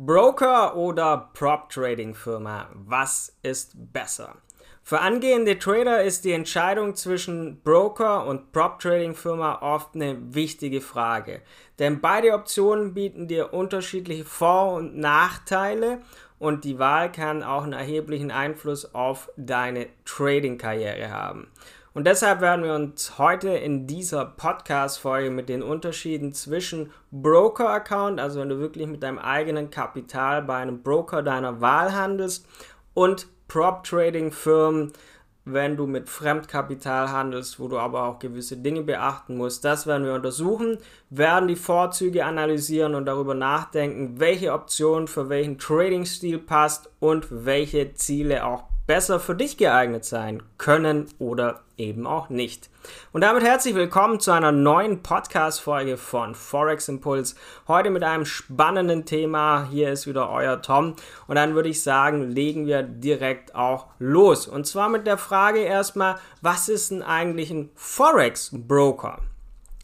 Broker oder Prop Trading Firma, was ist besser? Für angehende Trader ist die Entscheidung zwischen Broker und Prop Trading Firma oft eine wichtige Frage, denn beide Optionen bieten dir unterschiedliche Vor- und Nachteile und die Wahl kann auch einen erheblichen Einfluss auf deine Trading-Karriere haben. Und deshalb werden wir uns heute in dieser Podcast-Folge mit den Unterschieden zwischen Broker-Account, also wenn du wirklich mit deinem eigenen Kapital bei einem Broker deiner Wahl handelst, und Prop-Trading-Firmen, wenn du mit Fremdkapital handelst, wo du aber auch gewisse Dinge beachten musst. Das werden wir untersuchen, werden die Vorzüge analysieren und darüber nachdenken, welche Option für welchen Trading-Stil passt und welche Ziele auch besser für dich geeignet sein können oder eben auch nicht. Und damit herzlich willkommen zu einer neuen Podcast-Folge von Forex Impuls. Heute mit einem spannenden Thema. Hier ist wieder euer Tom. Und dann würde ich sagen, legen wir direkt auch los. Und zwar mit der Frage erstmal, was ist denn eigentlich ein Forex Broker?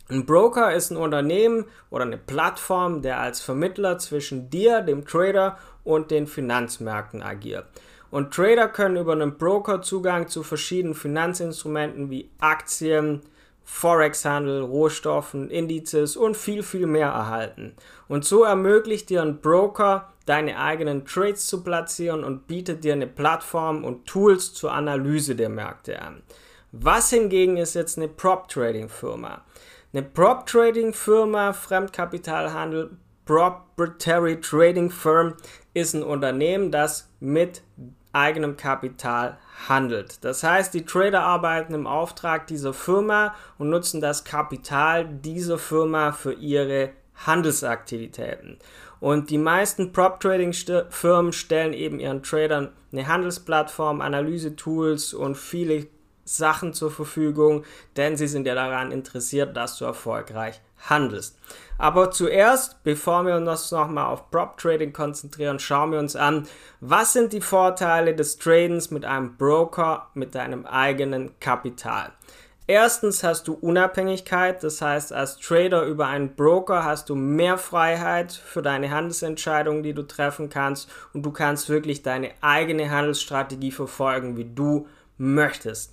Ein Broker ist ein Unternehmen oder eine Plattform, der als Vermittler zwischen dir, dem Trader und den Finanzmärkten agiert. Und Trader können über einen Broker Zugang zu verschiedenen Finanzinstrumenten wie Aktien, Forex-Handel, Rohstoffen, Indizes und viel, viel mehr erhalten. Und so ermöglicht dir ein Broker, deine eigenen Trades zu platzieren und bietet dir eine Plattform und Tools zur Analyse der Märkte an. Was hingegen ist jetzt eine Prop-Trading-Firma? Eine Prop-Trading-Firma, Fremdkapitalhandel, Proprietary Trading Firm ist ein Unternehmen, das mit eigenem Kapital handelt. Das heißt, die Trader arbeiten im Auftrag dieser Firma und nutzen das Kapital dieser Firma für ihre Handelsaktivitäten. Und die meisten Prop-Trading-Firmen stellen eben ihren Tradern eine Handelsplattform, Analyse-Tools und viele Sachen zur Verfügung, denn sie sind ja daran interessiert, dass du erfolgreich handelst. Aber zuerst, bevor wir uns nochmal auf Prop Trading konzentrieren, schauen wir uns an, was sind die Vorteile des Tradens mit einem Broker mit deinem eigenen Kapital. Erstens hast du Unabhängigkeit, das heißt, als Trader über einen Broker hast du mehr Freiheit für deine Handelsentscheidungen, die du treffen kannst und du kannst wirklich deine eigene Handelsstrategie verfolgen, wie du möchtest.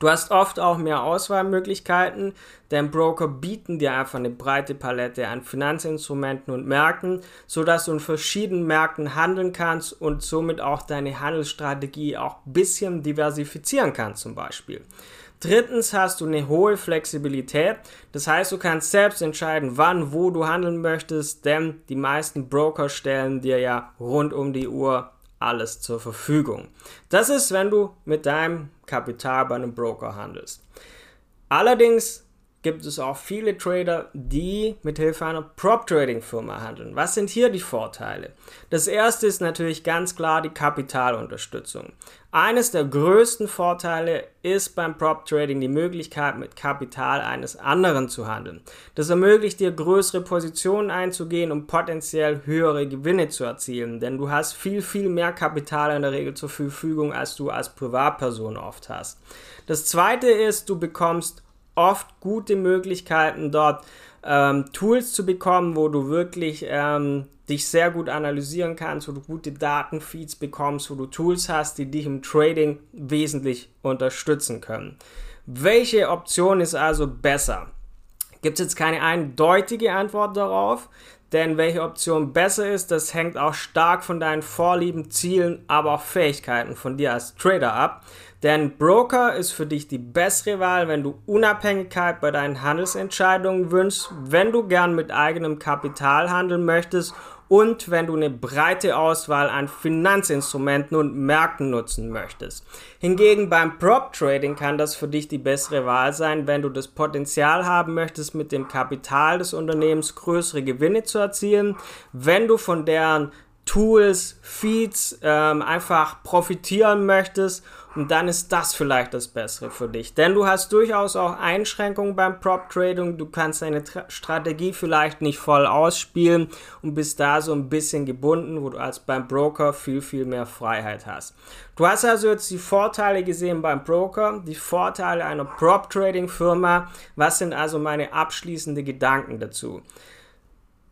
Du hast oft auch mehr Auswahlmöglichkeiten, denn Broker bieten dir einfach eine breite Palette an Finanzinstrumenten und Märkten, sodass du in verschiedenen Märkten handeln kannst und somit auch deine Handelsstrategie auch ein bisschen diversifizieren kannst zum Beispiel. Drittens hast du eine hohe Flexibilität. Das heißt, du kannst selbst entscheiden, wann, wo du handeln möchtest, denn die meisten Broker stellen dir ja rund um die Uhr alles zur Verfügung. Das ist, wenn du mit deinem Kapital bei einem Broker handelst. Allerdings gibt es auch viele Trader, die mit Hilfe einer Prop Trading Firma handeln. Was sind hier die Vorteile? Das erste ist natürlich ganz klar die Kapitalunterstützung. Eines der größten Vorteile ist beim Prop Trading die Möglichkeit, mit Kapital eines anderen zu handeln. Das ermöglicht dir, größere Positionen einzugehen, um potenziell höhere Gewinne zu erzielen, denn du hast viel, viel mehr Kapital in der Regel zur Verfügung, als du als Privatperson oft hast. Das zweite ist, du bekommst oft gute Möglichkeiten dort ähm, Tools zu bekommen, wo du wirklich ähm, dich sehr gut analysieren kannst, wo du gute Datenfeeds bekommst, wo du Tools hast, die dich im Trading wesentlich unterstützen können. Welche Option ist also besser? Gibt es jetzt keine eindeutige Antwort darauf, denn welche Option besser ist, das hängt auch stark von deinen Vorlieben, Zielen, aber auch Fähigkeiten von dir als Trader ab. Denn Broker ist für dich die bessere Wahl, wenn du Unabhängigkeit bei deinen Handelsentscheidungen wünschst, wenn du gern mit eigenem Kapital handeln möchtest und wenn du eine breite Auswahl an Finanzinstrumenten und Märkten nutzen möchtest. Hingegen beim Prop Trading kann das für dich die bessere Wahl sein, wenn du das Potenzial haben möchtest, mit dem Kapital des Unternehmens größere Gewinne zu erzielen, wenn du von deren Tools, Feeds ähm, einfach profitieren möchtest und dann ist das vielleicht das Bessere für dich. Denn du hast durchaus auch Einschränkungen beim Prop Trading. Du kannst deine Tra Strategie vielleicht nicht voll ausspielen und bist da so ein bisschen gebunden, wo du als beim Broker viel, viel mehr Freiheit hast. Du hast also jetzt die Vorteile gesehen beim Broker, die Vorteile einer Prop Trading Firma. Was sind also meine abschließenden Gedanken dazu?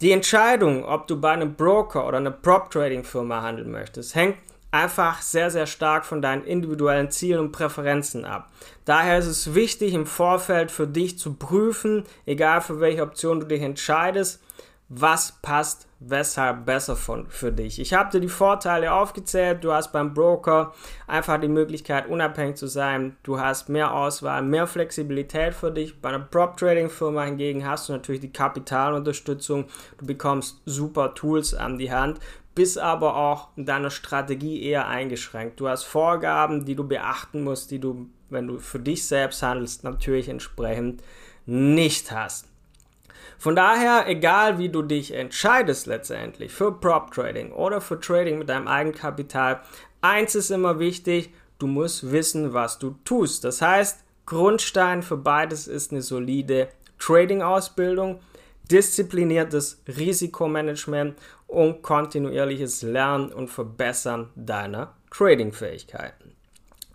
Die Entscheidung, ob du bei einem Broker oder einer Prop-Trading-Firma handeln möchtest, hängt einfach sehr, sehr stark von deinen individuellen Zielen und Präferenzen ab. Daher ist es wichtig, im Vorfeld für dich zu prüfen, egal für welche Option du dich entscheidest, was passt weshalb besser für dich. Ich habe dir die Vorteile aufgezählt. Du hast beim Broker einfach die Möglichkeit, unabhängig zu sein. Du hast mehr Auswahl, mehr Flexibilität für dich. Bei einer Prop-Trading-Firma hingegen hast du natürlich die Kapitalunterstützung. Du bekommst super Tools an die Hand, bist aber auch in deiner Strategie eher eingeschränkt. Du hast Vorgaben, die du beachten musst, die du, wenn du für dich selbst handelst, natürlich entsprechend nicht hast. Von daher, egal wie du dich entscheidest letztendlich für Prop Trading oder für Trading mit deinem Eigenkapital, eins ist immer wichtig, du musst wissen, was du tust. Das heißt, Grundstein für beides ist eine solide Trading-Ausbildung, diszipliniertes Risikomanagement und kontinuierliches Lernen und Verbessern deiner Trading-Fähigkeiten.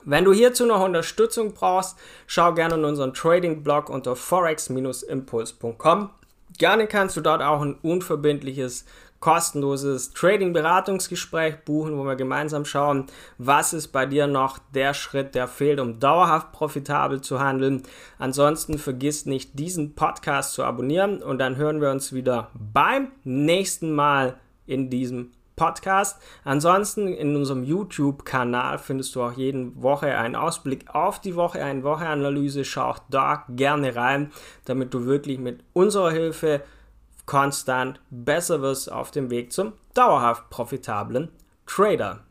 Wenn du hierzu noch Unterstützung brauchst, schau gerne in unseren Trading-Blog unter forex-impuls.com. Gerne kannst du dort auch ein unverbindliches, kostenloses Trading-Beratungsgespräch buchen, wo wir gemeinsam schauen, was ist bei dir noch der Schritt, der fehlt, um dauerhaft profitabel zu handeln. Ansonsten vergiss nicht, diesen Podcast zu abonnieren und dann hören wir uns wieder beim nächsten Mal in diesem Podcast. Ansonsten in unserem YouTube-Kanal findest du auch jede Woche einen Ausblick auf die Woche, eine Wocheanalyse. Schau auch da gerne rein, damit du wirklich mit unserer Hilfe konstant besser wirst auf dem Weg zum dauerhaft profitablen Trader.